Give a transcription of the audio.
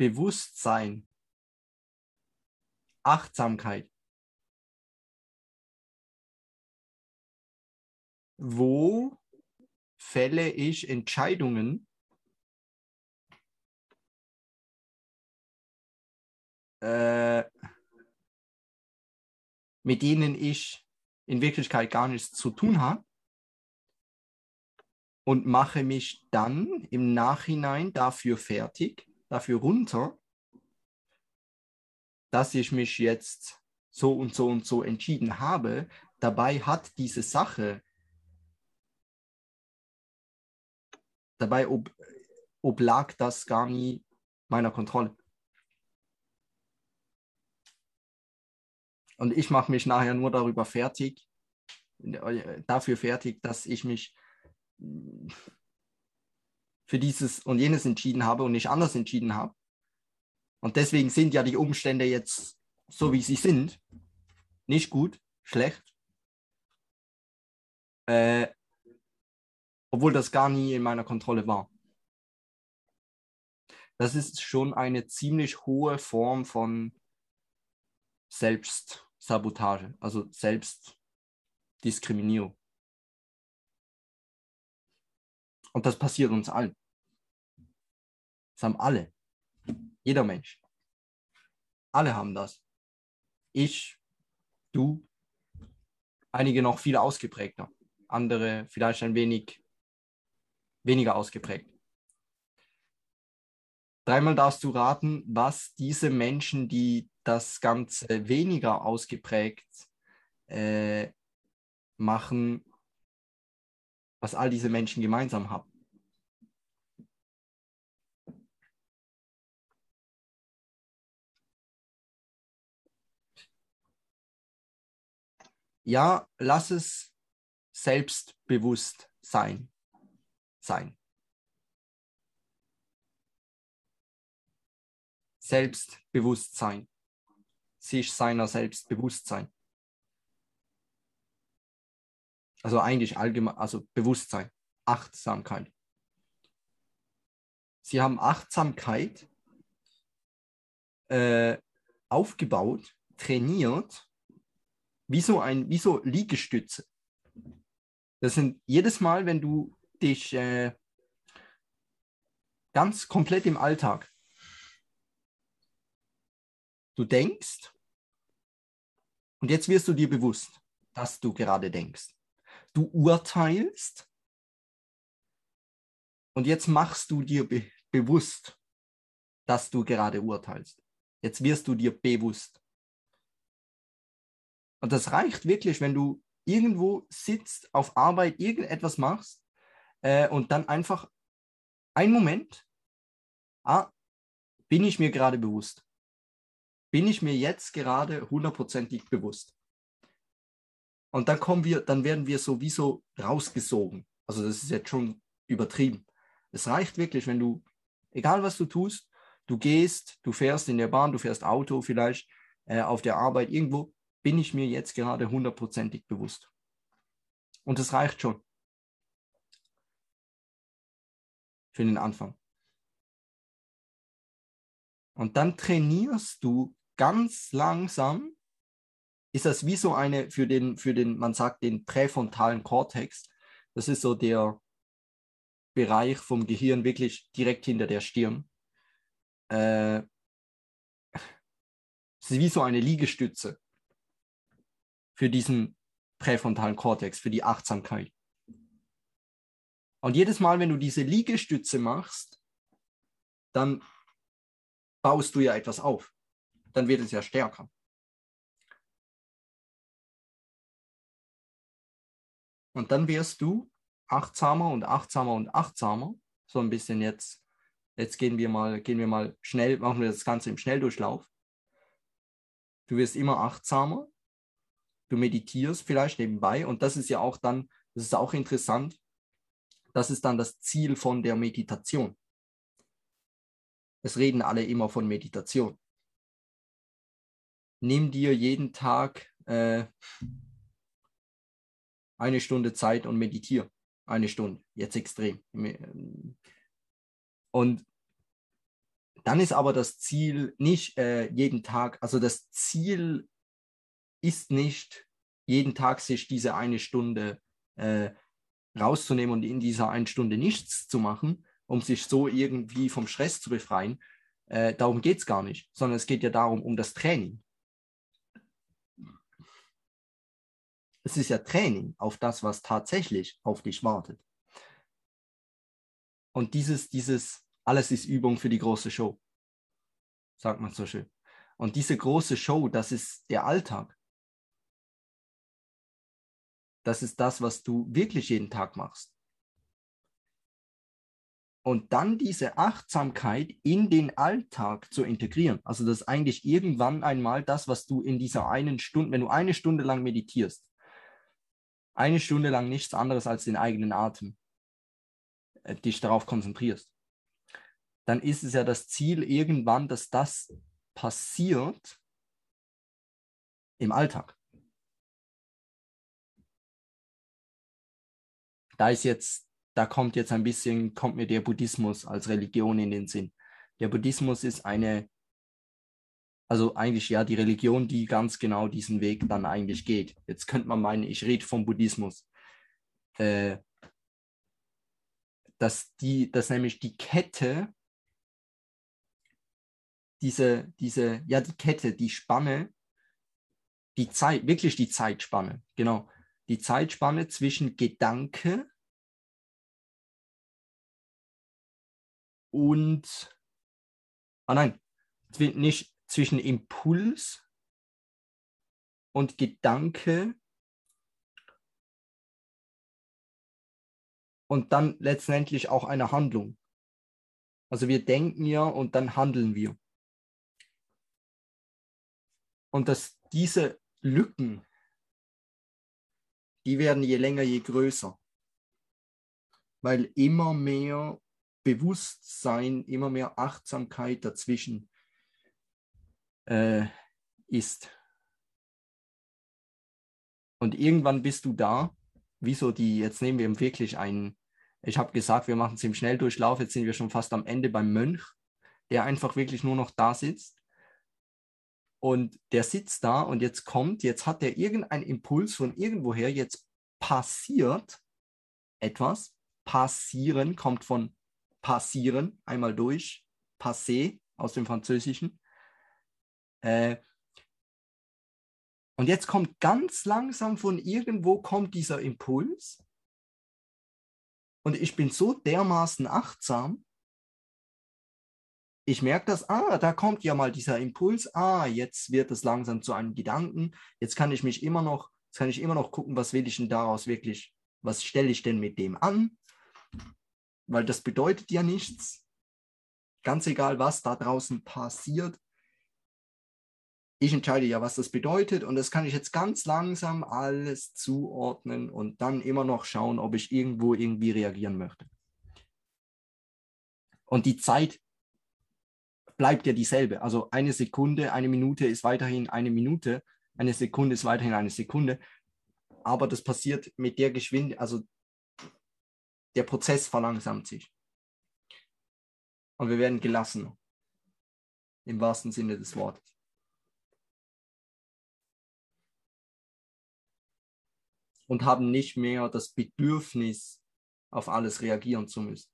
Bewusstsein, Achtsamkeit. Wo fälle ich Entscheidungen, äh, mit denen ich in Wirklichkeit gar nichts zu tun habe und mache mich dann im Nachhinein dafür fertig, dafür runter, dass ich mich jetzt so und so und so entschieden habe. Dabei hat diese Sache, dabei ob, oblag das gar nie meiner Kontrolle. Und ich mache mich nachher nur darüber fertig, äh, dafür fertig, dass ich mich für dieses und jenes entschieden habe und nicht anders entschieden habe. Und deswegen sind ja die Umstände jetzt so, wie sie sind. Nicht gut, schlecht. Äh, obwohl das gar nie in meiner Kontrolle war. Das ist schon eine ziemlich hohe Form von Selbstsabotage, also Selbstdiskriminierung. Und das passiert uns allen. Das haben alle. Jeder Mensch. Alle haben das. Ich, du, einige noch viel ausgeprägter, andere vielleicht ein wenig weniger ausgeprägt. Dreimal darfst du raten, was diese Menschen, die das Ganze weniger ausgeprägt äh, machen, was all diese Menschen gemeinsam haben. Ja, lass es selbstbewusst sein. sein. Selbstbewusstsein. Sich seiner Selbstbewusstsein. Also eigentlich allgemein, also Bewusstsein, Achtsamkeit. Sie haben Achtsamkeit äh, aufgebaut, trainiert, wie so ein, wie so Liegestütze. Das sind jedes Mal, wenn du dich äh, ganz komplett im Alltag, du denkst und jetzt wirst du dir bewusst, dass du gerade denkst du urteilst und jetzt machst du dir be bewusst, dass du gerade urteilst. Jetzt wirst du dir bewusst. Und das reicht wirklich, wenn du irgendwo sitzt, auf Arbeit irgendetwas machst äh, und dann einfach ein Moment, ah, bin ich mir gerade bewusst? Bin ich mir jetzt gerade hundertprozentig bewusst? Und dann kommen wir, dann werden wir sowieso rausgesogen. Also das ist jetzt schon übertrieben. Es reicht wirklich, wenn du, egal was du tust, du gehst, du fährst in der Bahn, du fährst Auto vielleicht, äh, auf der Arbeit, irgendwo, bin ich mir jetzt gerade hundertprozentig bewusst. Und das reicht schon. Für den Anfang. Und dann trainierst du ganz langsam ist das wie so eine für den, für den, man sagt, den präfrontalen Kortex. Das ist so der Bereich vom Gehirn wirklich direkt hinter der Stirn. Äh, es ist wie so eine Liegestütze für diesen präfrontalen Kortex, für die Achtsamkeit. Und jedes Mal, wenn du diese Liegestütze machst, dann baust du ja etwas auf. Dann wird es ja stärker. Und dann wirst du achtsamer und achtsamer und achtsamer. So ein bisschen jetzt. Jetzt gehen wir mal, gehen wir mal schnell, machen wir das Ganze im Schnelldurchlauf. Du wirst immer achtsamer. Du meditierst vielleicht nebenbei. Und das ist ja auch dann, das ist auch interessant. Das ist dann das Ziel von der Meditation. Es reden alle immer von Meditation. Nimm dir jeden Tag äh, eine Stunde Zeit und meditiere. Eine Stunde, jetzt extrem. Und dann ist aber das Ziel nicht äh, jeden Tag, also das Ziel ist nicht jeden Tag sich diese eine Stunde äh, rauszunehmen und in dieser einen Stunde nichts zu machen, um sich so irgendwie vom Stress zu befreien. Äh, darum geht es gar nicht, sondern es geht ja darum, um das Training. Es ist ja Training auf das, was tatsächlich auf dich wartet. Und dieses, dieses, alles ist Übung für die große Show, sagt man so schön. Und diese große Show, das ist der Alltag. Das ist das, was du wirklich jeden Tag machst. Und dann diese Achtsamkeit in den Alltag zu integrieren. Also das ist eigentlich irgendwann einmal das, was du in dieser einen Stunde, wenn du eine Stunde lang meditierst, eine Stunde lang nichts anderes als den eigenen Atem, äh, dich darauf konzentrierst, dann ist es ja das Ziel irgendwann, dass das passiert im Alltag. Da ist jetzt, da kommt jetzt ein bisschen, kommt mir der Buddhismus als Religion in den Sinn. Der Buddhismus ist eine, also eigentlich ja die Religion, die ganz genau diesen Weg dann eigentlich geht. Jetzt könnte man meinen, ich rede vom Buddhismus. Äh, dass die, dass nämlich die Kette, diese, diese, ja, die Kette, die Spanne, die Zeit, wirklich die Zeitspanne, genau, die Zeitspanne zwischen Gedanke und, ah nein, nicht zwischen Impuls und Gedanke und dann letztendlich auch eine Handlung. Also wir denken ja und dann handeln wir. Und dass diese Lücken die werden je länger, je größer. Weil immer mehr Bewusstsein, immer mehr Achtsamkeit dazwischen äh, ist. Und irgendwann bist du da, wieso die, jetzt nehmen wir wirklich einen, ich habe gesagt, wir machen es im Schnelldurchlauf, jetzt sind wir schon fast am Ende beim Mönch, der einfach wirklich nur noch da sitzt und der sitzt da und jetzt kommt, jetzt hat er irgendeinen Impuls von irgendwoher, jetzt passiert etwas. Passieren kommt von passieren, einmal durch, passé aus dem Französischen. Äh, und jetzt kommt ganz langsam von irgendwo kommt dieser Impuls. Und ich bin so dermaßen achtsam, ich merke das, ah, da kommt ja mal dieser Impuls, ah, jetzt wird es langsam zu einem Gedanken, jetzt kann ich mich immer noch, jetzt kann ich immer noch gucken, was will ich denn daraus wirklich, was stelle ich denn mit dem an? Weil das bedeutet ja nichts. Ganz egal, was da draußen passiert. Ich entscheide ja, was das bedeutet und das kann ich jetzt ganz langsam alles zuordnen und dann immer noch schauen, ob ich irgendwo irgendwie reagieren möchte. Und die Zeit bleibt ja dieselbe. Also eine Sekunde, eine Minute ist weiterhin eine Minute, eine Sekunde ist weiterhin eine Sekunde. Aber das passiert mit der Geschwindigkeit, also der Prozess verlangsamt sich. Und wir werden gelassener. Im wahrsten Sinne des Wortes. Und haben nicht mehr das Bedürfnis, auf alles reagieren zu müssen.